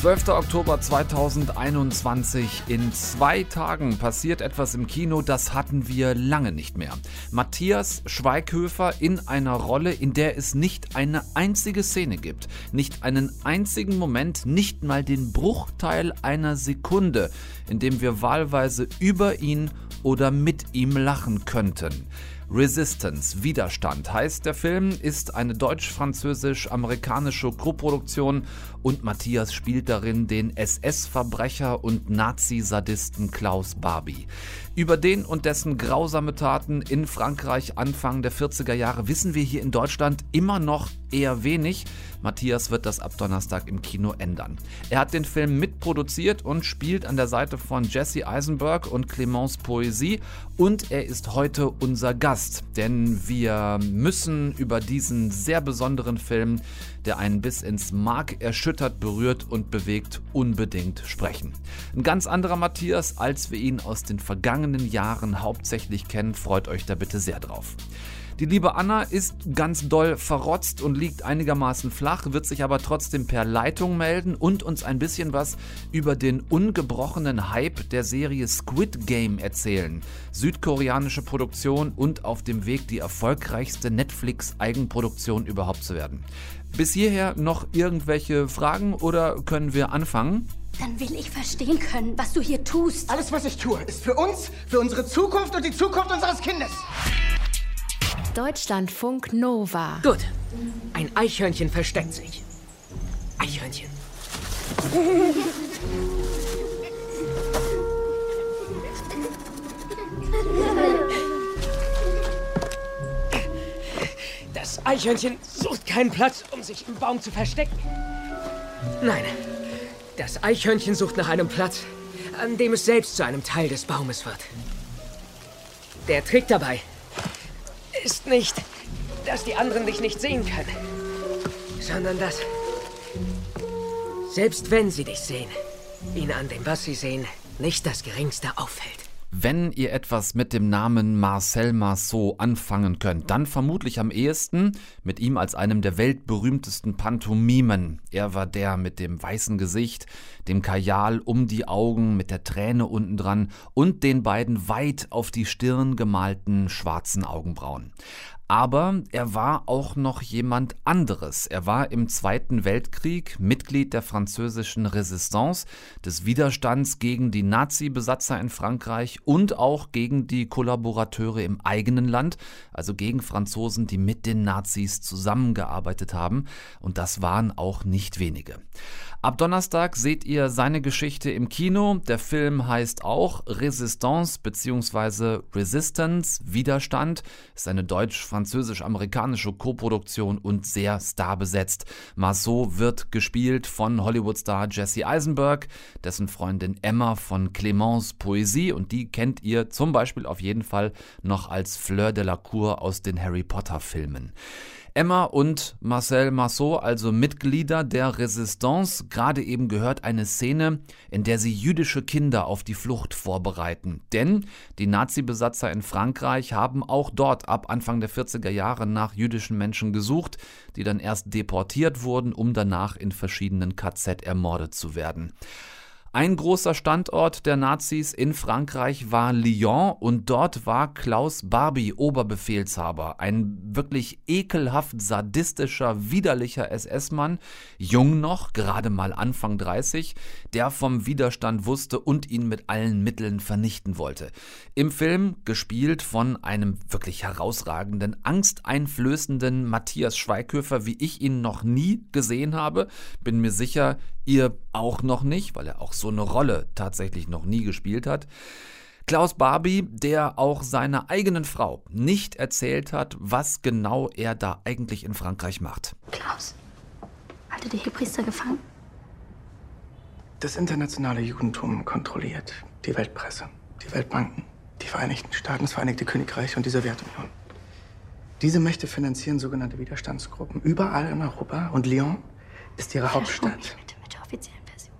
12. Oktober 2021. In zwei Tagen passiert etwas im Kino, das hatten wir lange nicht mehr. Matthias Schweighöfer in einer Rolle, in der es nicht eine einzige Szene gibt, nicht einen einzigen Moment, nicht mal den Bruchteil einer Sekunde, in dem wir wahlweise über ihn oder mit ihm lachen könnten. Resistance, Widerstand heißt der Film, ist eine deutsch-französisch-amerikanische Koproduktion und Matthias spielt darin den SS-Verbrecher und Nazi-Sadisten Klaus Barbie. Über den und dessen grausame Taten in Frankreich Anfang der 40er Jahre wissen wir hier in Deutschland immer noch eher wenig. Matthias wird das ab Donnerstag im Kino ändern. Er hat den Film mitproduziert und spielt an der Seite von Jesse Eisenberg und Clemence Poesie und er ist heute unser Gast, denn wir müssen über diesen sehr besonderen Film, der einen bis ins Mark erschüttert, berührt und bewegt, unbedingt sprechen. Ein ganz anderer Matthias, als wir ihn aus den vergangenen Jahren hauptsächlich kennen, freut euch da bitte sehr drauf. Die liebe Anna ist ganz doll verrotzt und liegt einigermaßen flach, wird sich aber trotzdem per Leitung melden und uns ein bisschen was über den ungebrochenen Hype der Serie Squid Game erzählen. Südkoreanische Produktion und auf dem Weg die erfolgreichste Netflix-Eigenproduktion überhaupt zu werden. Bis hierher noch irgendwelche Fragen oder können wir anfangen? Dann will ich verstehen können, was du hier tust. Alles, was ich tue, ist für uns, für unsere Zukunft und die Zukunft unseres Kindes. Deutschlandfunk Nova. Gut. Ein Eichhörnchen versteckt sich. Eichhörnchen. Das Eichhörnchen sucht keinen Platz, um sich im Baum zu verstecken. Nein, das Eichhörnchen sucht nach einem Platz, an dem es selbst zu einem Teil des Baumes wird. Der Trick dabei ist nicht, dass die anderen dich nicht sehen können, sondern dass, selbst wenn sie dich sehen, ihnen an dem, was sie sehen, nicht das Geringste auffällt. Wenn ihr etwas mit dem Namen Marcel Marceau anfangen könnt, dann vermutlich am ehesten mit ihm als einem der weltberühmtesten Pantomimen. Er war der mit dem weißen Gesicht, dem Kajal um die Augen, mit der Träne unten dran und den beiden weit auf die Stirn gemalten schwarzen Augenbrauen. Aber er war auch noch jemand anderes. Er war im Zweiten Weltkrieg Mitglied der französischen Resistance, des Widerstands gegen die Nazi-Besatzer in Frankreich und auch gegen die Kollaborateure im eigenen Land, also gegen Franzosen, die mit den Nazis zusammengearbeitet haben. Und das waren auch nicht wenige. Ab Donnerstag seht ihr seine Geschichte im Kino. Der Film heißt auch Resistance bzw. Resistance, Widerstand. Ist eine deutsch-französisch-amerikanische Koproduktion und sehr starbesetzt. Marceau wird gespielt von Hollywood-Star Jesse Eisenberg, dessen Freundin Emma von Clemence Poesie und die kennt ihr zum Beispiel auf jeden Fall noch als Fleur de la Cour aus den Harry Potter-Filmen. Emma und Marcel Marceau, also Mitglieder der Resistance, gerade eben gehört eine Szene, in der sie jüdische Kinder auf die Flucht vorbereiten. Denn die Nazi-Besatzer in Frankreich haben auch dort ab Anfang der 40er Jahre nach jüdischen Menschen gesucht, die dann erst deportiert wurden, um danach in verschiedenen KZ ermordet zu werden. Ein großer Standort der Nazis in Frankreich war Lyon und dort war Klaus Barbie Oberbefehlshaber, ein wirklich ekelhaft sadistischer, widerlicher SS-Mann, jung noch, gerade mal Anfang 30, der vom Widerstand wusste und ihn mit allen Mitteln vernichten wollte. Im Film gespielt von einem wirklich herausragenden, angsteinflößenden Matthias Schweighöfer, wie ich ihn noch nie gesehen habe, bin mir sicher, ihr auch noch nicht, weil er auch so eine Rolle tatsächlich noch nie gespielt hat. Klaus Barbie, der auch seiner eigenen Frau nicht erzählt hat, was genau er da eigentlich in Frankreich macht. Klaus, halte die Priester gefangen? Das internationale Judentum kontrolliert die Weltpresse, die Weltbanken, die Vereinigten Staaten, das Vereinigte Königreich und die Sowjetunion. Diese Mächte finanzieren sogenannte Widerstandsgruppen überall in Europa und Lyon ist ihre Hauptstadt offiziellen Version.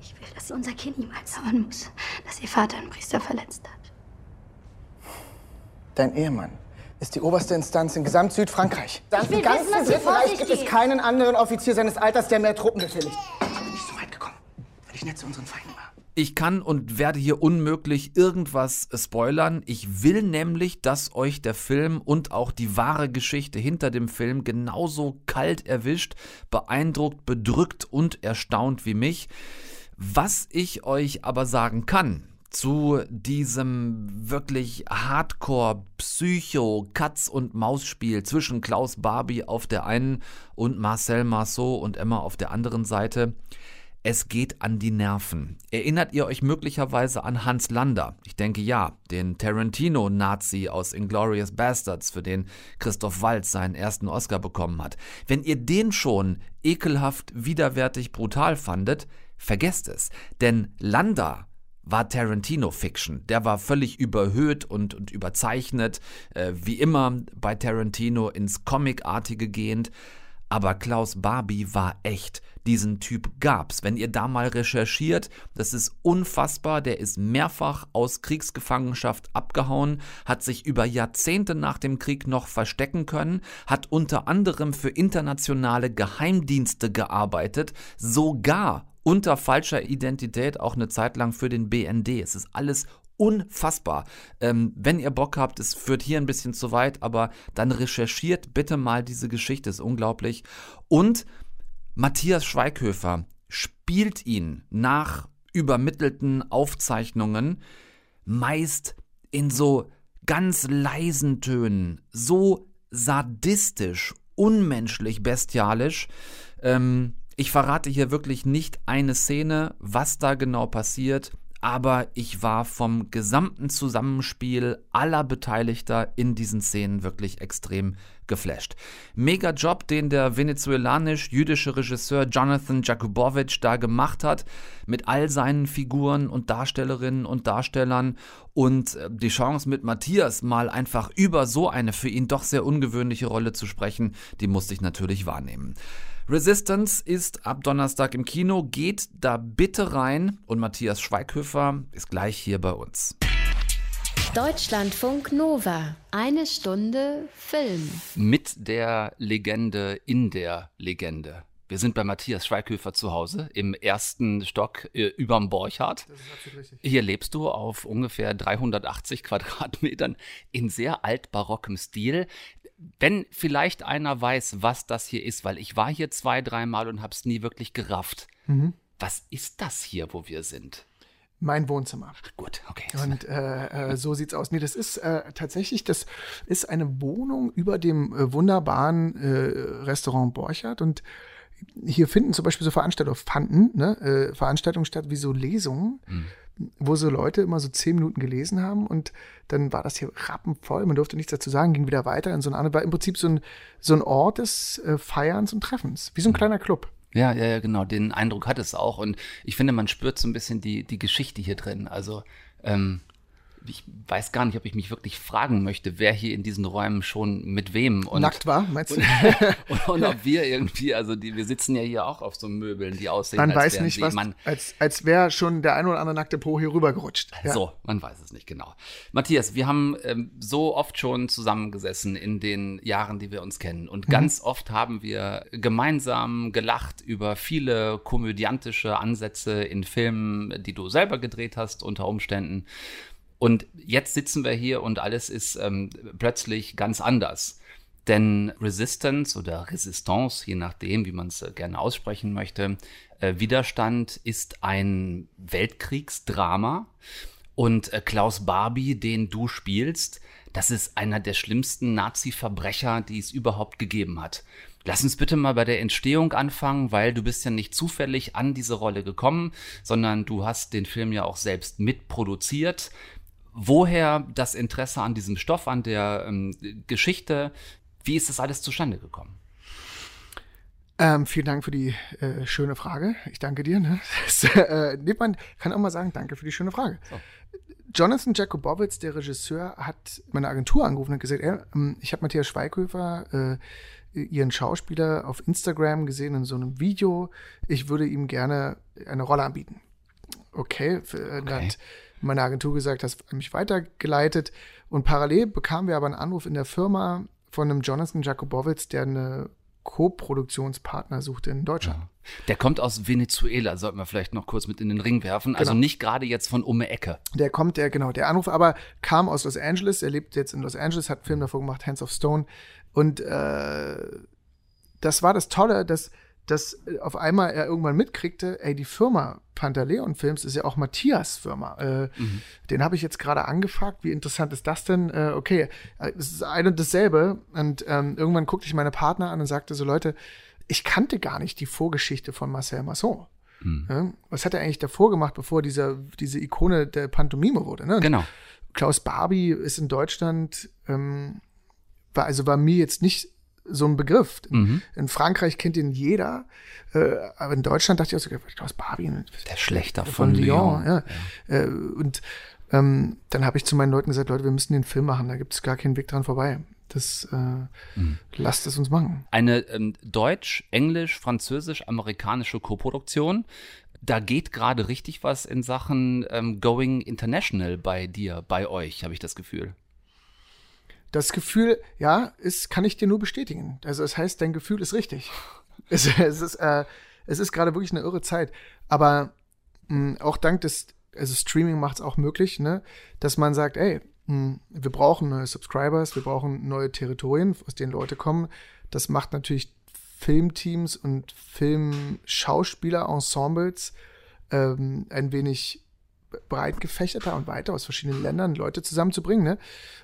Ich will, dass unser Kind niemals hören muss, dass ihr Vater einen Priester verletzt hat. Dein Ehemann ist die oberste Instanz in Gesamt-Südfrankreich. Ich will Im ganzen Dritten Reich gibt es keinen anderen Offizier seines Alters, der mehr Truppen befehligt. Weil ich nett zu unseren Feinden war. Ich kann und werde hier unmöglich irgendwas spoilern. Ich will nämlich, dass euch der Film und auch die wahre Geschichte hinter dem Film genauso kalt erwischt, beeindruckt, bedrückt und erstaunt wie mich. Was ich euch aber sagen kann, zu diesem wirklich Hardcore Psycho Katz und Maus Spiel zwischen Klaus Barbie auf der einen und Marcel Marceau und Emma auf der anderen Seite. Es geht an die Nerven. Erinnert ihr euch möglicherweise an Hans Lander? Ich denke ja, den Tarantino-Nazi aus Inglorious Bastards, für den Christoph Waltz seinen ersten Oscar bekommen hat. Wenn ihr den schon ekelhaft, widerwärtig, brutal fandet, vergesst es. Denn Lander war Tarantino-Fiction. Der war völlig überhöht und, und überzeichnet, äh, wie immer bei Tarantino ins Comicartige gehend. Aber Klaus Barbie war echt. Diesen Typ gab's. Wenn ihr da mal recherchiert, das ist unfassbar. Der ist mehrfach aus Kriegsgefangenschaft abgehauen, hat sich über Jahrzehnte nach dem Krieg noch verstecken können, hat unter anderem für internationale Geheimdienste gearbeitet, sogar unter falscher Identität auch eine Zeit lang für den BND. Es ist alles unfassbar. Ähm, wenn ihr Bock habt, es führt hier ein bisschen zu weit, aber dann recherchiert bitte mal diese Geschichte, ist unglaublich. Und Matthias Schweighöfer spielt ihn nach übermittelten Aufzeichnungen meist in so ganz leisen Tönen, so sadistisch, unmenschlich, bestialisch. Ähm, ich verrate hier wirklich nicht eine Szene, was da genau passiert, aber ich war vom gesamten Zusammenspiel aller Beteiligter in diesen Szenen wirklich extrem geflasht. Mega Job, den der venezuelanisch-jüdische Regisseur Jonathan Jakubowicz da gemacht hat, mit all seinen Figuren und Darstellerinnen und Darstellern und äh, die Chance mit Matthias mal einfach über so eine für ihn doch sehr ungewöhnliche Rolle zu sprechen, die musste ich natürlich wahrnehmen. Resistance ist ab Donnerstag im Kino. Geht da bitte rein und Matthias Schweighöfer ist gleich hier bei uns. Deutschlandfunk Nova. Eine Stunde Film. Mit der Legende in der Legende. Wir sind bei Matthias Schweighöfer zu Hause im ersten Stock äh, überm Borchardt. Hier lebst du auf ungefähr 380 Quadratmetern in sehr altbarockem Stil. Wenn vielleicht einer weiß, was das hier ist, weil ich war hier zwei, dreimal und habe es nie wirklich gerafft. Was ist das hier, wo wir sind? Mein Wohnzimmer. Gut, okay. Und äh, äh, so sieht's aus. Nee, das ist äh, tatsächlich, das ist eine Wohnung über dem äh, wunderbaren äh, Restaurant Borchardt und hier finden zum Beispiel so Veranstaltungen, fanden, ne, äh, Veranstaltungen statt wie so Lesungen, wo so Leute immer so zehn Minuten gelesen haben und dann war das hier rappenvoll, man durfte nichts dazu sagen, ging wieder weiter in so eine andere, war im Prinzip so ein, so ein Ort des äh, Feierns und Treffens, wie so ein kleiner Club. Ja, ja, ja, genau. Den Eindruck hat es auch. Und ich finde, man spürt so ein bisschen die, die Geschichte hier drin. Also, ähm, ich weiß gar nicht, ob ich mich wirklich fragen möchte, wer hier in diesen Räumen schon mit wem und, Nackt war, meinst du? und, und ob wir irgendwie, also die, wir sitzen ja hier auch auf so Möbeln, die aussehen, Man als weiß nicht, was, man, als, als wäre schon der ein oder andere nackte Po hier rübergerutscht. Ja. So, man weiß es nicht genau. Matthias, wir haben ähm, so oft schon zusammengesessen in den Jahren, die wir uns kennen. Mhm. Und ganz oft haben wir gemeinsam gelacht über viele komödiantische Ansätze in Filmen, die du selber gedreht hast, unter Umständen. Und jetzt sitzen wir hier und alles ist ähm, plötzlich ganz anders. Denn Resistance oder Resistance, je nachdem, wie man es äh, gerne aussprechen möchte, äh, Widerstand ist ein Weltkriegsdrama. Und äh, Klaus Barbie, den du spielst, das ist einer der schlimmsten Nazi-Verbrecher, die es überhaupt gegeben hat. Lass uns bitte mal bei der Entstehung anfangen, weil du bist ja nicht zufällig an diese Rolle gekommen, sondern du hast den Film ja auch selbst mitproduziert. Woher das Interesse an diesem Stoff, an der ähm, Geschichte? Wie ist das alles zustande gekommen? Ähm, vielen Dank für die äh, schöne Frage. Ich danke dir. Ne? Das, äh, nee, man kann auch mal sagen, danke für die schöne Frage. Jonathan Jakubowicz, der Regisseur, hat meine Agentur angerufen und gesagt, ey, ähm, ich habe Matthias Schweighöfer, äh, ihren Schauspieler, auf Instagram gesehen in so einem Video. Ich würde ihm gerne eine Rolle anbieten. Okay, für, äh, Okay. Meine Agentur gesagt, hast mich weitergeleitet. Und parallel bekamen wir aber einen Anruf in der Firma von einem Jonathan Jakobowitz, der eine Co-Produktionspartner suchte in Deutschland. Ja. Der kommt aus Venezuela, sollten wir vielleicht noch kurz mit in den Ring werfen. Also genau. nicht gerade jetzt von um die Ecke. Der kommt, der, genau, der Anruf aber kam aus Los Angeles. Er lebt jetzt in Los Angeles, hat einen Film davor gemacht, Hands of Stone. Und äh, das war das Tolle, dass dass auf einmal er irgendwann mitkriegte, ey, die Firma Pantaleon Films ist ja auch Matthias Firma. Äh, mhm. Den habe ich jetzt gerade angefragt. Wie interessant ist das denn? Äh, okay, es ist ein und dasselbe. Und ähm, irgendwann guckte ich meine Partner an und sagte so, Leute, ich kannte gar nicht die Vorgeschichte von Marcel Masson. Mhm. Ja, was hat er eigentlich davor gemacht, bevor dieser, diese Ikone der Pantomime wurde? Ne? Genau. Klaus Barbie ist in Deutschland, ähm, war, also war mir jetzt nicht so ein Begriff. Mhm. In Frankreich kennt ihn jeder, äh, aber in Deutschland dachte ich auch so, Klaus Barbie. Der Schlechter von, von Lyon. Lyon ja. ja. Äh, und ähm, dann habe ich zu meinen Leuten gesagt, Leute, wir müssen den Film machen, da gibt es gar keinen Weg dran vorbei. Das äh, mhm. lasst es uns machen. Eine ähm, deutsch, englisch, französisch, amerikanische Koproduktion. Da geht gerade richtig was in Sachen ähm, Going International bei dir, bei euch, habe ich das Gefühl. Das Gefühl, ja, ist, kann ich dir nur bestätigen. Also das heißt, dein Gefühl ist richtig. Es, es ist, äh, es ist gerade wirklich eine irre Zeit. Aber mh, hm, auch dank des, also Streaming macht es auch möglich, ne, dass man sagt, ey, mh, hm, wir brauchen neue Subscribers, wir brauchen neue Territorien, aus denen Leute kommen. Das macht natürlich Filmteams und Filmschauspieler-Ensembles ähm, ein wenig breit gefächerter und weiter aus verschiedenen Ländern Leute zusammenzubringen. Ne?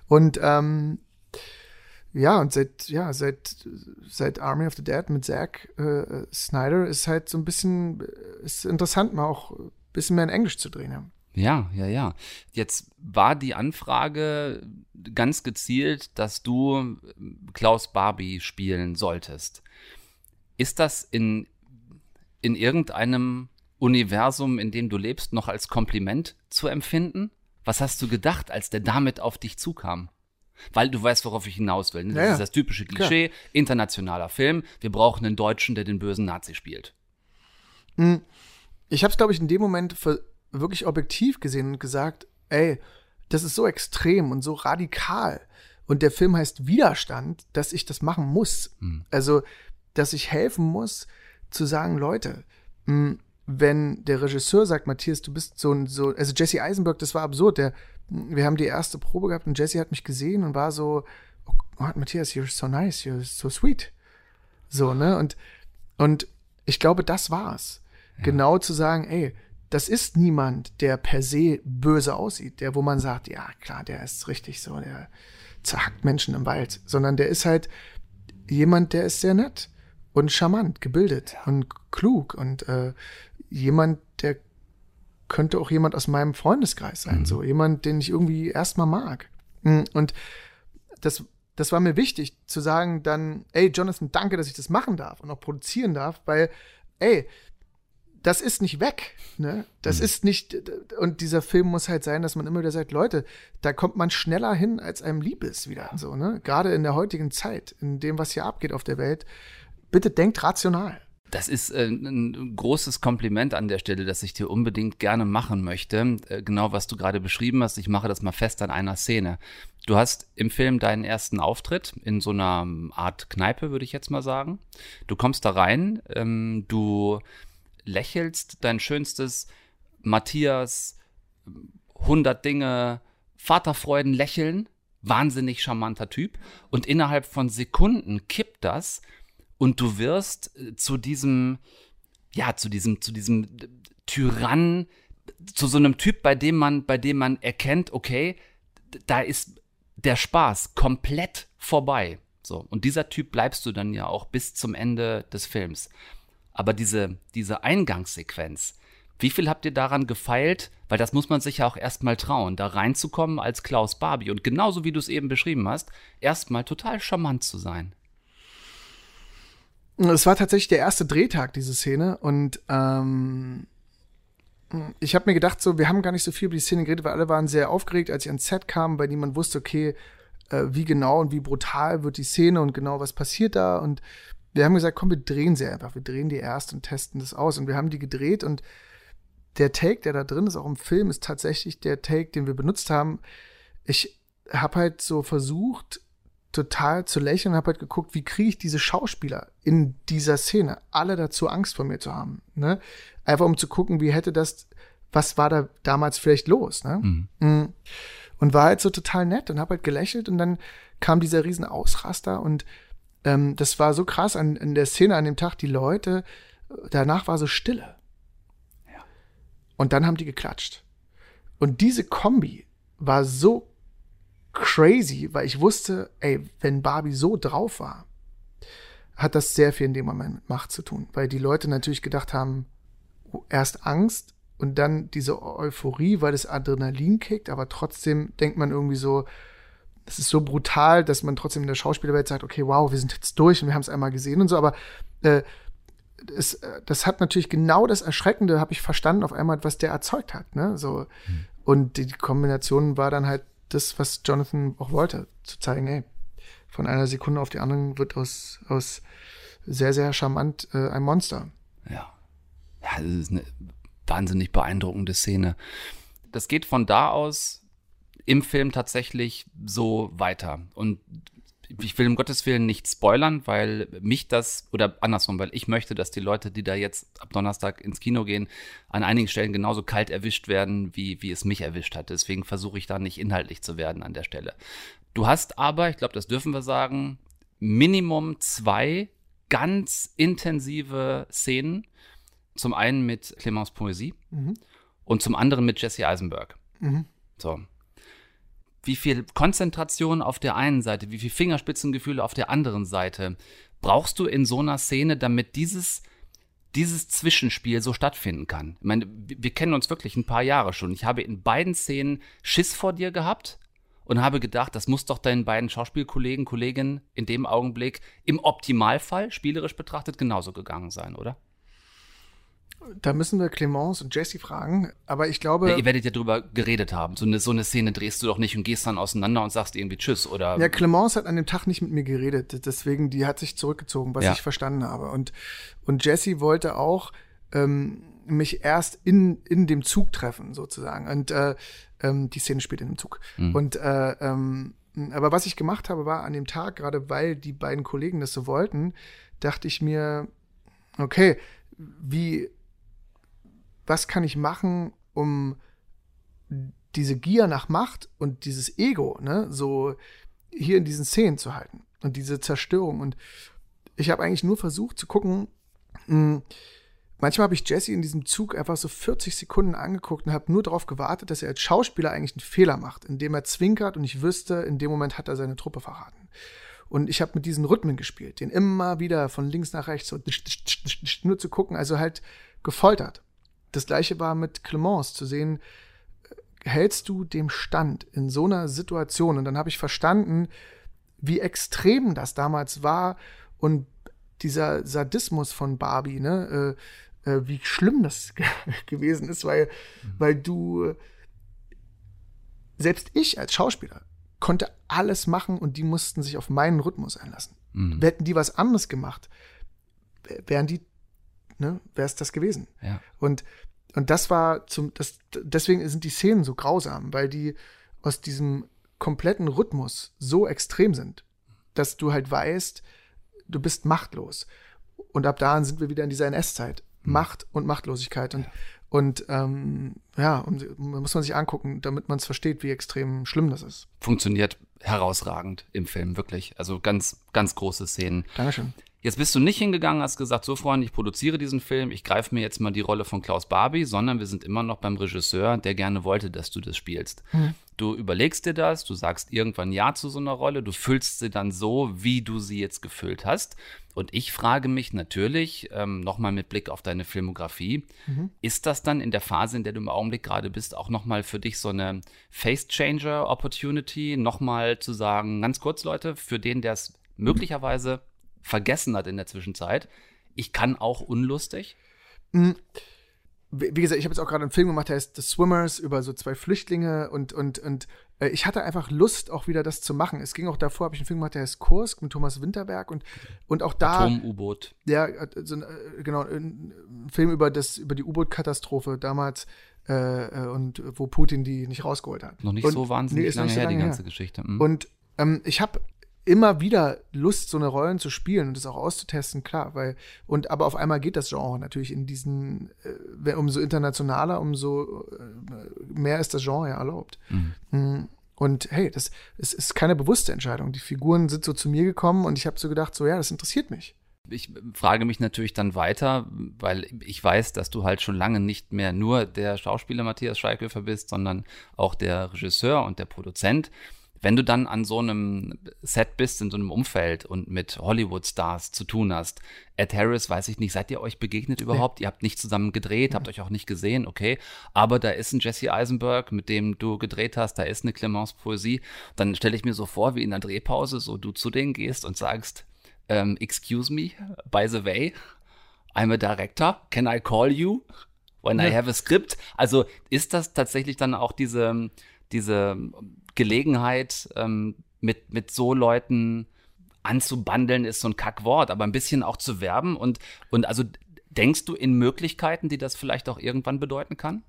Und ähm, ja, und seit, ja, seit, seit Army of the Dead mit Zack äh, Snyder ist halt so ein bisschen, ist interessant, mal auch ein bisschen mehr in Englisch zu drehen. Ja. Ja, ja, ja. Jetzt war die Anfrage ganz gezielt, dass du Klaus Barbie spielen solltest. Ist das in, in irgendeinem Universum, in dem du lebst, noch als Kompliment zu empfinden? Was hast du gedacht, als der damit auf dich zukam? Weil du weißt, worauf ich hinaus will. Ne? Das ja, ist das typische Klischee, klar. internationaler Film. Wir brauchen einen Deutschen, der den bösen Nazi spielt. Hm. Ich habe es, glaube ich, in dem Moment wirklich objektiv gesehen und gesagt, ey, das ist so extrem und so radikal. Und der Film heißt Widerstand, dass ich das machen muss. Mhm. Also, dass ich helfen muss, zu sagen, Leute, mh, hm, wenn der Regisseur sagt, Matthias, du bist so ein, so, also Jesse Eisenberg, das war absurd, der, wir haben die erste Probe gehabt und Jesse hat mich gesehen und war so, oh, Matthias, you're so nice, you're so sweet. So, ne, und, und ich glaube, das war's. Ja. Genau zu sagen, ey, das ist niemand, der per se böse aussieht, der, wo man sagt, ja, klar, der ist richtig so, der zerhackt Menschen im Wald, sondern der ist halt jemand, der ist sehr nett und charmant, gebildet ja. und klug und äh, jemand, der könnte auch jemand aus meinem Freundeskreis sein, mhm. so jemand, den ich irgendwie erstmal mag. Hm, und das, das war mir wichtig zu sagen dann, ey, Jonathan, danke, dass ich das machen darf und auch produzieren darf, weil, ey, das ist nicht weg, ne? Das mhm. ist nicht, und dieser Film muss halt sein, dass man immer wieder sagt, Leute, da kommt man schneller hin, als einem lieb ist wieder, so, ne? Gerade in der heutigen Zeit, in dem, was hier abgeht auf der Welt. Bitte denkt rational. Das ist äh, ein großes Kompliment an der Stelle, das ich dir unbedingt gerne machen möchte. Äh, genau, was du gerade beschrieben hast. Ich mache das mal fest an einer Szene. Du hast im Film deinen ersten Auftritt in so einer Art Kneipe, würde ich jetzt mal sagen. Du kommst da rein, ähm, du lächelst dein schönstes Matthias, 100 Dinge, Vaterfreuden lächeln, wahnsinnig charmanter Typ. Und innerhalb von Sekunden kippt das und du wirst äh, zu diesem, ja, zu diesem, zu diesem Tyrann, zu so einem Typ, bei dem man, bei dem man erkennt, okay, da ist der Spaß komplett vorbei. So. Und dieser Typ bleibst du dann ja auch bis zum Ende des Films. Aber diese, diese Eingangssequenz, wie viel habt ihr daran gefeilt? Weil das muss man sich ja auch erstmal trauen, da reinzukommen als Klaus Barbie und genauso wie du es eben beschrieben hast, erstmal total charmant zu sein. Es war tatsächlich der erste Drehtag, diese Szene. Und ähm, ich habe mir gedacht, so, wir haben gar nicht so viel über die Szene geredet, weil alle waren sehr aufgeregt, als ich ans Set kam, weil niemand wusste, okay, äh, wie genau und wie brutal wird die Szene und genau was passiert da. Und wir haben gesagt, komm, wir drehen sie einfach. Wir drehen die erst und testen das aus. Und wir haben die gedreht und der Take, der da drin ist, auch im Film, ist tatsächlich der Take, den wir benutzt haben. Ich habe halt so versucht, total zu lächeln und habe halt geguckt, wie kriege ich diese Schauspieler in dieser Szene alle dazu, Angst vor mir zu haben. Ne? Einfach um zu gucken, wie hätte das, was war da damals vielleicht los. Ne? Mhm. Mm. Und war halt so total nett und habe halt gelächelt und dann kam dieser riesen Ausraster und ähm, das war so krass an, an der Szene an dem Tag, die Leute, danach war so Stille. Ja. Und dann haben die geklatscht. Und diese Kombi war so crazy, weil ich wusste, ey, wenn Barbie so drauf war, hat das sehr viel in dem Moment mit Macht zu tun, weil die Leute natürlich gedacht haben, erst Angst und dann diese Euphorie, weil das Adrenalin kickt, aber trotzdem denkt man irgendwie so, das ist so brutal, dass man trotzdem in der Schauspielerwelt sagt, okay, wow, wir sind jetzt durch und wir haben es einmal gesehen und so, aber äh, es, äh, das hat natürlich genau das Erschreckende, habe ich verstanden, auf einmal, was der erzeugt hat. Ne? So, mhm. Und die Kombination war dann halt das, was Jonathan auch wollte, zu zeigen, ey, von einer Sekunde auf die andere wird aus, aus sehr, sehr charmant äh, ein Monster. Ja. Ja, das ist eine wahnsinnig beeindruckende Szene. Das geht von da aus im Film tatsächlich so weiter. Und ich will um Gottes Willen nicht spoilern, weil mich das, oder andersrum, weil ich möchte, dass die Leute, die da jetzt ab Donnerstag ins Kino gehen, an einigen Stellen genauso kalt erwischt werden, wie, wie es mich erwischt hat. Deswegen versuche ich da nicht inhaltlich zu werden an der Stelle. Du hast aber, ich glaube, das dürfen wir sagen, Minimum zwei ganz intensive Szenen. Zum einen mit Clemens Poesie mhm. und zum anderen mit Jesse Eisenberg. Mhm. So, wie viel Konzentration auf der einen Seite, wie viel Fingerspitzengefühle auf der anderen Seite brauchst du in so einer Szene, damit dieses dieses Zwischenspiel so stattfinden kann. Ich meine, wir kennen uns wirklich ein paar Jahre schon. Ich habe in beiden Szenen Schiss vor dir gehabt und habe gedacht, das muss doch deinen beiden Schauspielkollegen, Kolleginnen in dem Augenblick im Optimalfall, spielerisch betrachtet, genauso gegangen sein, oder? Da müssen wir Clemence und Jesse fragen, aber ich glaube. Ja, ihr werdet ja drüber geredet haben. So eine, so eine Szene drehst du doch nicht und gehst dann auseinander und sagst irgendwie Tschüss, oder? Ja, Clemence hat an dem Tag nicht mit mir geredet, deswegen, die hat sich zurückgezogen, was ja. ich verstanden habe. Und, und Jesse wollte auch ähm, mich erst in, in dem Zug treffen, sozusagen. Und äh, ähm, die Szene spielt in dem Zug. Mhm. Und äh, ähm, aber was ich gemacht habe, war an dem Tag, gerade weil die beiden Kollegen das so wollten, dachte ich mir, okay, wie was kann ich machen, um diese Gier nach Macht und dieses Ego, ne, so hier in diesen Szenen zu halten und diese Zerstörung. Und ich habe eigentlich nur versucht zu gucken, hm, manchmal habe ich Jesse in diesem Zug einfach so 40 Sekunden angeguckt und habe nur darauf gewartet, dass er als Schauspieler eigentlich einen Fehler macht, indem er zwinkert und ich wüsste, in dem Moment hat er seine Truppe verraten. Und ich habe mit diesen Rhythmen gespielt, den immer wieder von links nach rechts so nur zu gucken, also halt gefoltert. Das gleiche war mit Clemence, zu sehen, hältst du dem Stand in so einer Situation? Und dann habe ich verstanden, wie extrem das damals war und dieser Sadismus von Barbie, ne, äh, äh, wie schlimm das gewesen ist, weil, mhm. weil du, selbst ich als Schauspieler, konnte alles machen und die mussten sich auf meinen Rhythmus einlassen. Mhm. Hätten die was anderes gemacht, wären die ne, wäre es das gewesen. Ja. Und, und das war zum, das, deswegen sind die Szenen so grausam, weil die aus diesem kompletten Rhythmus so extrem sind, dass du halt weißt, du bist machtlos. Und ab da sind wir wieder in dieser NS-Zeit. Mhm. Macht und Machtlosigkeit. Und, ja. Und ähm, ja, und muss man sich angucken, damit man es versteht, wie extrem schlimm das ist. Funktioniert herausragend im Film, wirklich. Also ganz, ganz große Szenen. Dankeschön. Jetzt bist du nicht hingegangen, hast gesagt, so Freunde, ich produziere diesen Film, ich greife mir jetzt mal die Rolle von Klaus Barbie, sondern wir sind immer noch beim Regisseur, der gerne wollte, dass du das spielst. Mhm. Du überlegst dir das, du sagst irgendwann Ja zu so einer Rolle, du füllst sie dann so, wie du sie jetzt gefüllt hast. Und ich frage mich natürlich, ähm, nochmal mit Blick auf deine Filmografie, mhm. ist das dann in der Phase, in der du im Augenblick gerade bist, auch nochmal für dich so eine Face-Changer-Opportunity, nochmal zu sagen, ganz kurz Leute, für den, der es möglicherweise vergessen hat in der Zwischenzeit. Ich kann auch unlustig. Mhm. Wie gesagt, ich habe jetzt auch gerade einen Film gemacht, der heißt The Swimmers über so zwei Flüchtlinge und und und äh, ich hatte einfach Lust, auch wieder das zu machen. Es ging auch davor, habe ich einen Film gemacht, der heißt Kursk mit Thomas Winterberg und und auch da Atom-U-Boot. ja, so ein, äh, genau, ein ein Film über das, über die U-Boot-Katastrophe damals äh, äh, und wo Putin die nicht rausgeholt hat. Noch nicht und, so wahnsinnig noch lange so her, die lange ganze Geschichte. Mhm. Und ähm, ich habe immer wieder Lust, so eine Rollen zu spielen und das auch auszutesten, klar, weil, und aber auf einmal geht das Genre natürlich in diesen, äh, umso internationaler, umso äh, mehr ist das Genre ja erlaubt. Mhm. Und hey, das es ist keine bewusste Entscheidung. Die Figuren sind so zu mir gekommen und ich habe so gedacht, so ja, das interessiert mich. Ich frage mich natürlich dann weiter, weil ich weiß, dass du halt schon lange nicht mehr nur der Schauspieler Matthias Schweighöfer bist, sondern auch der Regisseur und der Produzent. Wenn du dann an so einem Set bist, in so einem Umfeld und mit Hollywood-Stars zu tun hast, Ed Harris, weiß ich nicht, seid ihr euch begegnet überhaupt? Ihr habt nicht zusammen gedreht, habt euch auch nicht gesehen, okay. Aber da ist ein Jesse Eisenberg, mit dem du gedreht hast, da ist eine Clemence Poesie. Dann stelle ich mir so vor, wie in der Drehpause, so du zu denen gehst und sagst, ähm, excuse me, by the way, I'm a director, can I call you when I have a script? Also ist das tatsächlich dann auch diese, diese Gelegenheit, ähm, mit, mit so Leuten anzubandeln, ist so ein Kackwort, aber ein bisschen auch zu werben und, und also denkst du in Möglichkeiten, die das vielleicht auch irgendwann bedeuten kann?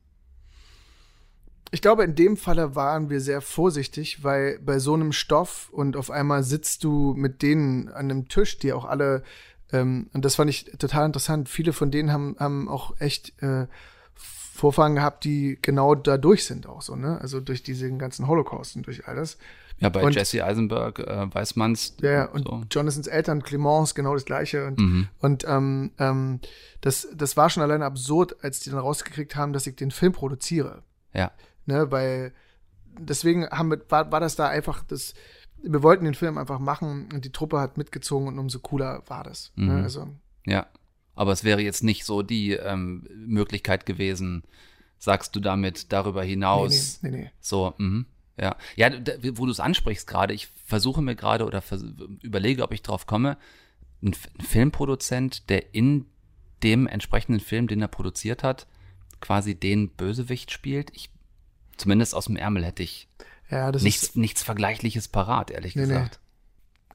Ich glaube, in dem Falle waren wir sehr vorsichtig, weil bei so einem Stoff und auf einmal sitzt du mit denen an einem Tisch, die auch alle, ähm, und das fand ich total interessant, viele von denen haben, haben auch echt äh, Vorfahren gehabt, die genau da durch sind auch so, ne? Also durch diesen ganzen Holocaust und durch all das. Ja, bei Und- Jesse Eisenberg äh, weiß man's. Ja, ja, und so. Jonathan's Eltern, Clemence, genau das Gleiche. Und, Mhm. und ähm, ähm, das, das war schon allein absurd, als die dann rausgekriegt haben, dass ich den Film produziere. Ja. Ne, weil deswegen haben wir, war, war das da einfach das. Wir wollten den Film einfach machen und die Truppe hat mitgezogen und umso cooler war das. Mhm. Ne? Also, Ja, aber es wäre jetzt nicht so die ähm, Möglichkeit gewesen, sagst du damit darüber nee, hinaus. nee, nee, nee. So, mhm. ja. Ja, d- wo du es ansprichst gerade, ich versuche mir gerade oder vers überlege, ob ich drauf komme, ein, F- ein Filmproduzent, der in dem entsprechenden Film, den er produziert hat, quasi den Bösewicht spielt. Ich, zumindest aus dem Ärmel hätte ich Ja, nichts, ist. nichts Vergleichliches parat, ehrlich Nee, nee.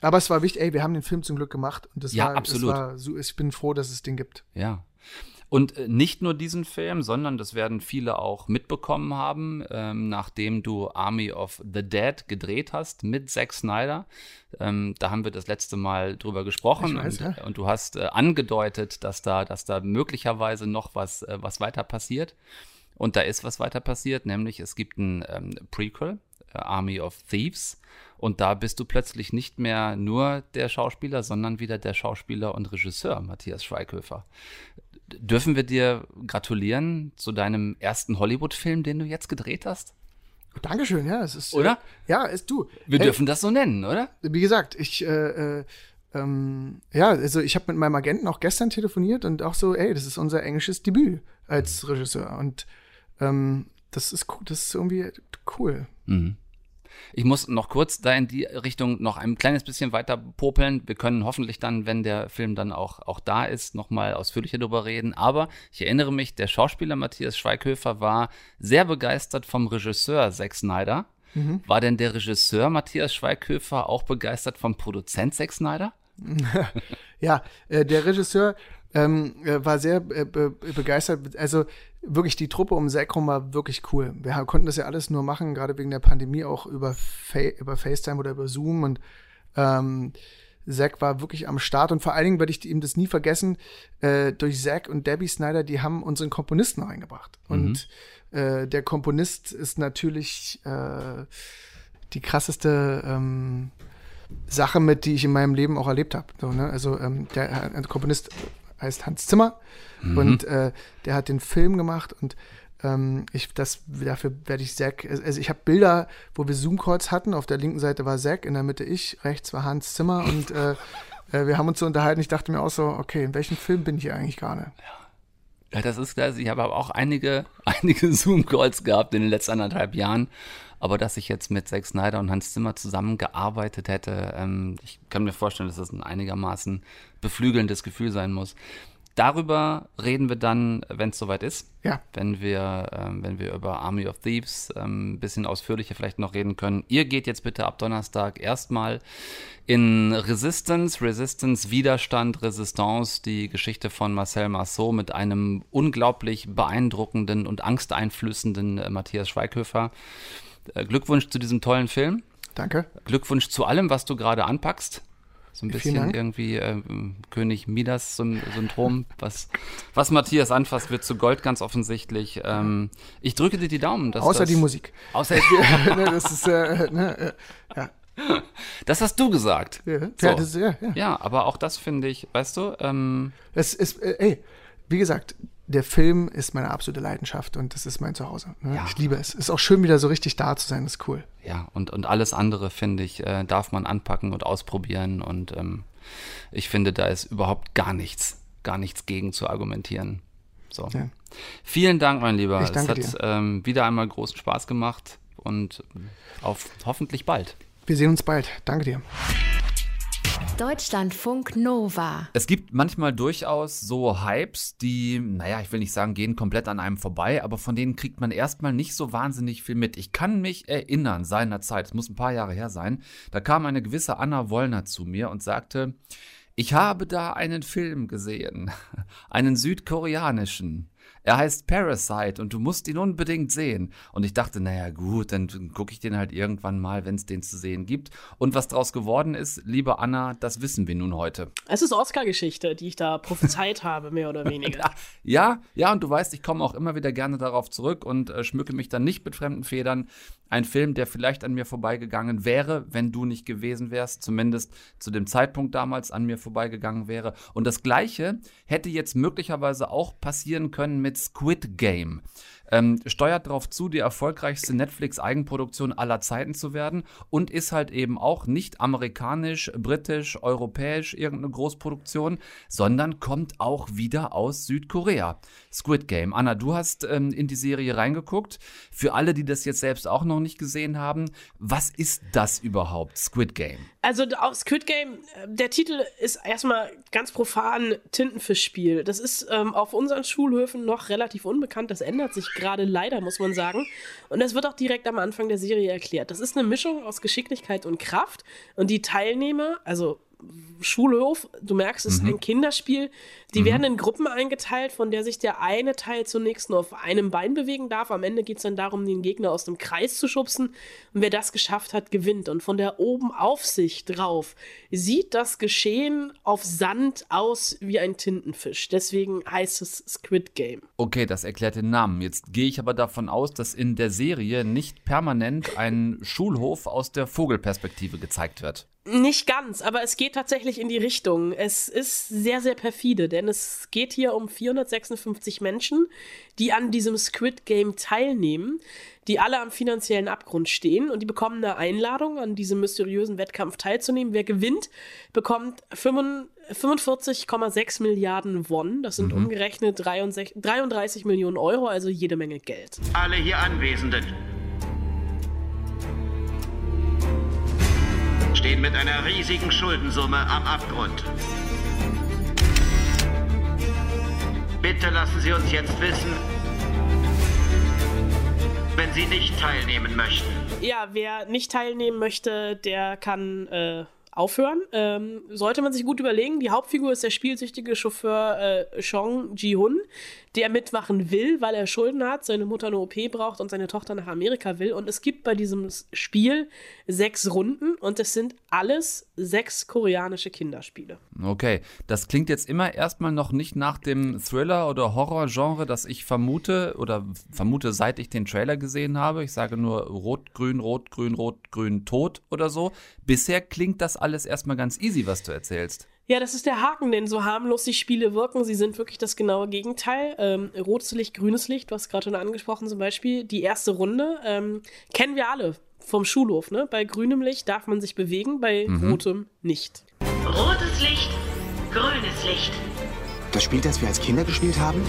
Aber es war wichtig, ey, wir haben den Film zum Glück gemacht und das Ja, war, absolut. War ich bin froh, dass es den gibt. Ja. Und äh, nicht nur diesen Film, sondern das werden viele auch mitbekommen haben, ähm, nachdem du Army of the Dead gedreht hast mit Zack Snyder. Ähm, da haben wir das letzte Mal drüber gesprochen weiß, und, ja. und du hast äh, angedeutet, dass da, dass da möglicherweise noch was, äh, was weiter passiert. Und da ist was weiter passiert, nämlich es gibt ein ähm, Prequel, äh, Army of Thieves. Und da bist du plötzlich nicht mehr nur der Schauspieler, sondern wieder der Schauspieler und Regisseur Matthias Schweighöfer. Dürfen wir dir gratulieren zu deinem ersten Hollywood-Film, den du jetzt gedreht hast? Dankeschön, ja, es ist. Oder? Ja, ist du. Wir Hey, dürfen das so nennen, oder? wie gesagt, ich, äh, äh, ähm, ja, also ich habe mit meinem Agenten auch gestern telefoniert und auch so, ey, das ist unser englisches Debüt als Regisseur und ähm, das ist cool, das ist irgendwie cool. Mhm. Ich muss noch kurz da in die Richtung noch ein kleines bisschen weiter popeln. Wir können hoffentlich dann, wenn der Film dann auch, auch da ist, nochmal ausführlicher darüber reden. Aber ich erinnere mich, der Schauspieler Matthias Schweighöfer war sehr begeistert vom Regisseur Zack Snyder. War denn der Regisseur Matthias Schweighöfer auch begeistert vom Produzent Zack Snyder? Ja, äh, der Regisseur ähm, äh, war sehr äh, be begeistert. Also wirklich die Truppe um Zack rum war wirklich cool. Wir konnten das ja alles nur machen, gerade wegen der Pandemie auch über, Fa über FaceTime oder über Zoom und ähm, Zack war wirklich am Start und vor allen Dingen werde ich ihm das nie vergessen, äh, durch Zack und Debbie Snyder, die haben unseren Komponisten reingebracht. Und äh, der Komponist ist natürlich äh, die krasseste ähm, Sache mit, die ich in meinem Leben auch erlebt habe. So, ne? Also ähm, der, der Komponist heißt Hans Zimmer und äh, der hat den Film gemacht und ähm, ich, das, dafür werde ich Zack, also ich habe Bilder, wo wir Zoom-Calls hatten, auf der linken Seite war Zack, in der Mitte ich, rechts war Hans Zimmer und äh, äh, wir haben uns so unterhalten, ich dachte mir auch so, okay, in welchem Film bin ich hier eigentlich gerade? Ja, das ist das. Ich habe aber auch einige, einige Zoom-Calls gehabt in den letzten anderthalb Jahren. Aber dass ich jetzt mit Zack Snyder und Hans Zimmer zusammengearbeitet hätte, ähm, ich kann mir vorstellen, dass das ein einigermaßen beflügelndes Gefühl sein muss. darüber reden wir dann, wenn es soweit ist. Ja. Wenn wir, ähm, wenn wir über Army of Thieves ähm, ein bisschen ausführlicher vielleicht noch reden können. Ihr geht jetzt bitte ab Donnerstag erstmal in Resistance, Resistance, Widerstand, Resistance, die Geschichte von Marcel Marceau mit einem unglaublich beeindruckenden und angsteinflößenden äh, Matthias Schweighöfer. Äh, Glückwunsch zu diesem tollen Film. Danke. Glückwunsch zu allem, was du gerade anpackst. So ein bisschen irgendwie äh, König Midas-Syndrom. Was, was Matthias anfasst, wird zu Gold ganz offensichtlich. Ähm, ich drücke dir die Daumen. Außer das, die Musik. Außer, Ne, das ist, äh, ne, äh, ja. das hast du gesagt. Ja, So. ja, das, ja, ja. Ja, aber auch das finde ich, weißt du, ähm, Es ist, äh, ey, wie gesagt, der Film ist meine absolute Leidenschaft und das ist mein Zuhause. Ne? Ja. Ich liebe es. Ist auch schön, wieder so richtig da zu sein. Das ist cool. ja, und, und alles andere, finde ich, äh, darf man anpacken und ausprobieren. Und ähm, ich finde, da ist überhaupt gar nichts, gar nichts gegen zu argumentieren. So. Ja. Vielen Dank, mein Lieber. Ich danke es hat ähm, wieder einmal großen Spaß gemacht und auf hoffentlich bald. Wir sehen uns bald. Danke dir. Deutschlandfunk Nova. Es gibt manchmal durchaus so Hypes, die, naja, ich will nicht sagen, gehen komplett an einem vorbei, aber von denen kriegt man erstmal nicht so wahnsinnig viel mit. Ich kann mich erinnern, seinerzeit, es muss ein paar Jahre her sein, da kam eine gewisse Anna Wollner zu mir und sagte, ich habe da einen Film gesehen, einen südkoreanischen. Er heißt Parasite und du musst ihn unbedingt sehen. Und ich dachte, naja gut, dann gucke ich den halt irgendwann mal, wenn es den zu sehen gibt. Und was draus geworden ist, liebe Anna, das wissen wir nun heute. Es ist Oscar-Geschichte, die ich da prophezeit habe, mehr oder weniger. Ja, ja, und du weißt, ich komme auch immer wieder gerne darauf zurück und äh, schmücke mich dann nicht mit fremden Federn. Ein Film, der vielleicht an mir vorbeigegangen wäre, wenn du nicht gewesen wärst, zumindest zu dem Zeitpunkt damals an mir vorbeigegangen wäre. Und das Gleiche hätte jetzt möglicherweise auch passieren können mit Squid Game. Ähm, steuert darauf zu, die erfolgreichste Netflix-Eigenproduktion aller Zeiten zu werden und ist halt eben auch nicht amerikanisch, britisch, europäisch irgendeine Großproduktion, sondern kommt auch wieder aus Südkorea. Squid Game. Anna, du hast ähm, in die Serie reingeguckt. Für alle, die das jetzt selbst auch noch nicht gesehen haben, was ist das überhaupt, Squid Game? Also auf Squid Game, äh, der Titel ist erstmal ganz profan Tintenfischspiel. Das ist ähm, auf unseren Schulhöfen noch relativ unbekannt. Das ändert sich gerade leider, muss man sagen. Und das wird auch direkt am Anfang der Serie erklärt. Das ist eine Mischung aus Geschicklichkeit und Kraft. Und die Teilnehmer, also Schulhof, du merkst, es ist ein Kinderspiel. Die werden in Gruppen eingeteilt, von der sich der eine Teil zunächst nur auf einem Bein bewegen darf. Am Ende geht es dann darum, den Gegner aus dem Kreis zu schubsen. Und wer das geschafft hat, gewinnt. Und von der oben Aufsicht drauf sieht das Geschehen auf Sand aus wie ein Tintenfisch. Deswegen heißt es Squid Game. Okay, das erklärt den Namen. Jetzt gehe ich aber davon aus, dass in der Serie nicht permanent ein Schulhof aus der Vogelperspektive gezeigt wird. Nicht ganz, aber es geht tatsächlich in die Richtung. Es ist sehr, sehr perfide, denn es geht hier um 456 Menschen, die an diesem Squid Game teilnehmen, die alle am finanziellen Abgrund stehen und die bekommen eine Einladung, an diesem mysteriösen Wettkampf teilzunehmen. Wer gewinnt, bekommt 45,6 Milliarden Won, das sind umgerechnet 63, 33 Millionen Euro, also jede Menge Geld. Alle hier Anwesenden stehen mit einer riesigen Schuldensumme am Abgrund. Bitte lassen Sie uns jetzt wissen, wenn Sie nicht teilnehmen möchten. Ja, wer nicht teilnehmen möchte, der kann äh, aufhören. Ähm, sollte man sich gut überlegen. Die Hauptfigur ist der spielsüchtige Chauffeur äh, Ji-hun, der mitmachen will, weil er Schulden hat, seine Mutter eine OP braucht und seine Tochter nach Amerika will. Und es gibt bei diesem Spiel sechs Runden und es sind alles sechs koreanische Kinderspiele. Okay, das klingt jetzt immer erstmal noch nicht nach dem Thriller- oder Horror-Genre, das ich vermute oder vermute, seit ich den Trailer gesehen habe. Ich sage nur Rot, Grün, Rot, Grün, Rot, Grün, Tot oder so. Bisher klingt das alles erstmal ganz easy, was du erzählst. Ja, das ist der Haken, denn so harmlos die Spiele wirken, sie sind wirklich das genaue Gegenteil. Ähm, rotes Licht, grünes Licht, du hast gerade schon angesprochen zum Beispiel. Die erste Runde ähm, kennen wir alle vom Schulhof. Ne? Bei grünem Licht darf man sich bewegen, bei rotem nicht. Rotes Licht, grünes Licht. Das Spiel, das wir als Kinder gespielt haben?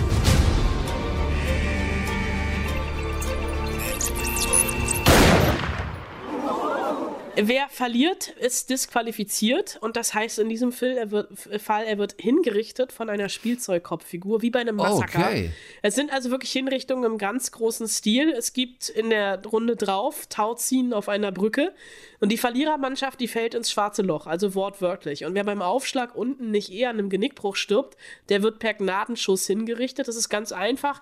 Wer verliert, ist disqualifiziert und das heißt in diesem Fall, er wird, Fall, er wird hingerichtet von einer Spielzeugkopffigur, wie bei einem Massaker. Okay. Es sind also wirklich Hinrichtungen im ganz großen Stil. Es gibt in der Runde drauf Tauziehen auf einer Brücke und die Verlierermannschaft, die fällt ins schwarze Loch, also wortwörtlich. Und wer beim Aufschlag unten nicht eher an einem Genickbruch stirbt, der wird per Gnadenschuss hingerichtet. Das ist ganz einfach.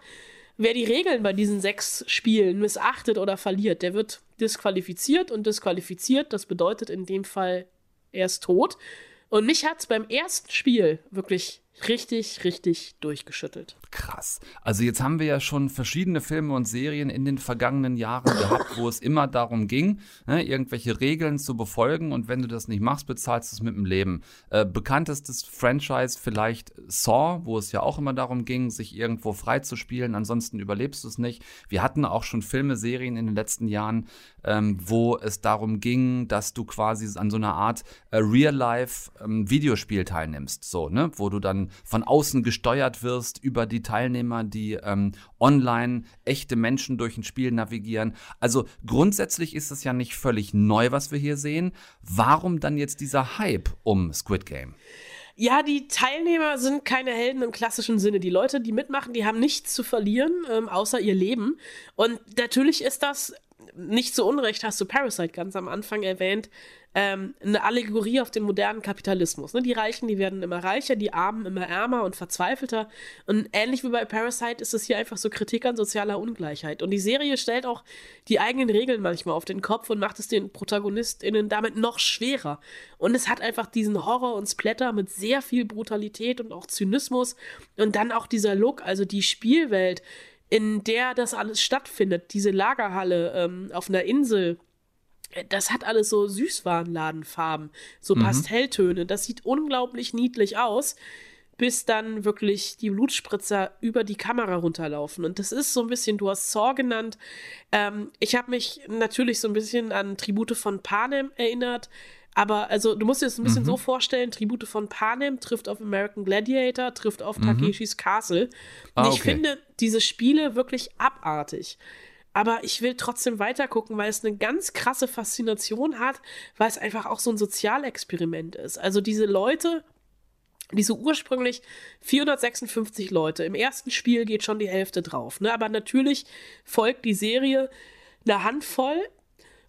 Wer die Regeln bei diesen sechs Spielen missachtet oder verliert, der wird disqualifiziert und disqualifiziert. Das bedeutet in dem Fall, er ist tot. Und mich hat es beim ersten Spiel wirklich richtig, richtig durchgeschüttelt. Krass. Also jetzt haben wir ja schon verschiedene Filme und Serien in den vergangenen Jahren gehabt, wo es immer darum ging, ne, irgendwelche Regeln zu befolgen und wenn du das nicht machst, bezahlst du es mit dem Leben. Äh, bekanntestes Franchise vielleicht Saw, wo es ja auch immer darum ging, sich irgendwo frei zu spielen, ansonsten überlebst du es nicht. Wir hatten auch schon Filme, Serien in den letzten Jahren, ähm, wo es darum ging, dass du quasi an so einer Art äh, Real-Life-Videospiel ähm, teilnimmst, so, ne, wo du dann von außen gesteuert wirst über die Teilnehmer, die ähm, online echte Menschen durch ein Spiel navigieren. Also grundsätzlich ist es ja nicht völlig neu, was wir hier sehen. Warum dann jetzt dieser Hype um Squid Game? Ja, die Teilnehmer sind keine Helden im klassischen Sinne. Die Leute, die mitmachen, die haben nichts zu verlieren, ähm, außer ihr Leben. Und natürlich ist das nicht zu Unrecht, hast du Parasite ganz am Anfang erwähnt, ähm, eine Allegorie auf den modernen Kapitalismus. Ne? Die Reichen, die werden immer reicher, die Armen immer ärmer und verzweifelter. Und ähnlich wie bei Parasite ist es hier einfach so Kritik an sozialer Ungleichheit. Und die Serie stellt auch die eigenen Regeln manchmal auf den Kopf und macht es den ProtagonistInnen damit noch schwerer. Und es hat einfach diesen Horror und Splatter mit sehr viel Brutalität und auch Zynismus. Und dann auch dieser Look, also die Spielwelt, in der das alles stattfindet, diese Lagerhalle ähm, auf einer Insel das hat alles so Süßwarenladenfarben, so mhm. Pastelltöne. Das sieht unglaublich niedlich aus, bis dann wirklich die Blutspritzer über die Kamera runterlaufen. Und das ist so ein bisschen, du hast Saw genannt. Ähm, ich habe mich natürlich so ein bisschen an Tribute von Panem erinnert. Aber also du musst dir das ein bisschen mhm. so vorstellen, Tribute von Panem trifft auf American Gladiator, trifft auf mhm. Takeshis Castle. Und ah, ich finde diese Spiele wirklich abartig aber ich will trotzdem weitergucken, weil es eine ganz krasse Faszination hat, weil es einfach auch so ein Sozialexperiment ist. Also diese Leute, diese ursprünglich 456 Leute, im ersten Spiel geht schon die Hälfte drauf, ne? aber natürlich folgt die Serie eine Handvoll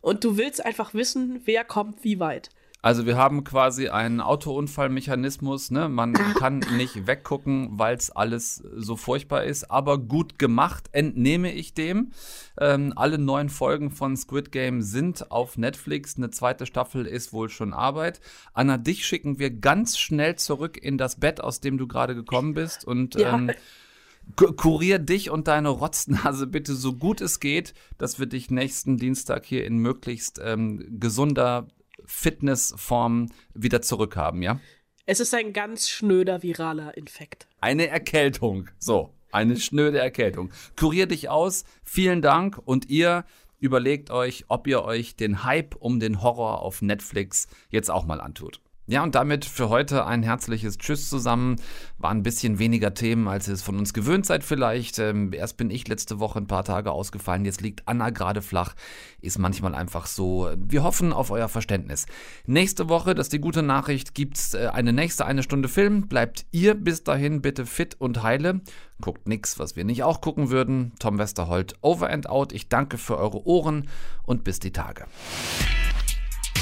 und du willst einfach wissen, wer kommt wie weit. Also wir haben quasi einen Autounfallmechanismus, ne? Man kann nicht weggucken, weil es alles so furchtbar ist, aber gut gemacht, entnehme ich dem. Ähm, alle neun Folgen von Squid Game sind auf Netflix. Eine zweite Staffel ist wohl schon Arbeit. Anna, dich schicken wir ganz schnell zurück in das Bett, aus dem du gerade gekommen bist und ja. ähm, kurier dich und deine Rotznase bitte so gut es geht, dass wir dich nächsten Dienstag hier in möglichst ähm, gesunder Fitnessform wieder zurückhaben, ja? Es ist ein ganz schnöder viraler Infekt. Eine Erkältung. So, eine schnöde Erkältung. Kurier dich aus. Vielen Dank. Und ihr überlegt euch, ob ihr euch den Hype um den Horror auf Netflix jetzt auch mal antut. Ja, und damit für heute ein herzliches Tschüss zusammen. War ein bisschen weniger Themen, als ihr es von uns gewöhnt seid vielleicht. Ähm, erst bin ich letzte Woche ein paar Tage ausgefallen, jetzt liegt Anna gerade flach. Ist manchmal einfach so. Wir hoffen auf euer Verständnis. Nächste Woche, das ist die gute Nachricht, gibt's äh, eine nächste eine Stunde Film. Bleibt ihr bis dahin bitte fit und heile. Guckt nix, was wir nicht auch gucken würden. Tom Westerholt, over and out. Ich danke für eure Ohren und bis die Tage.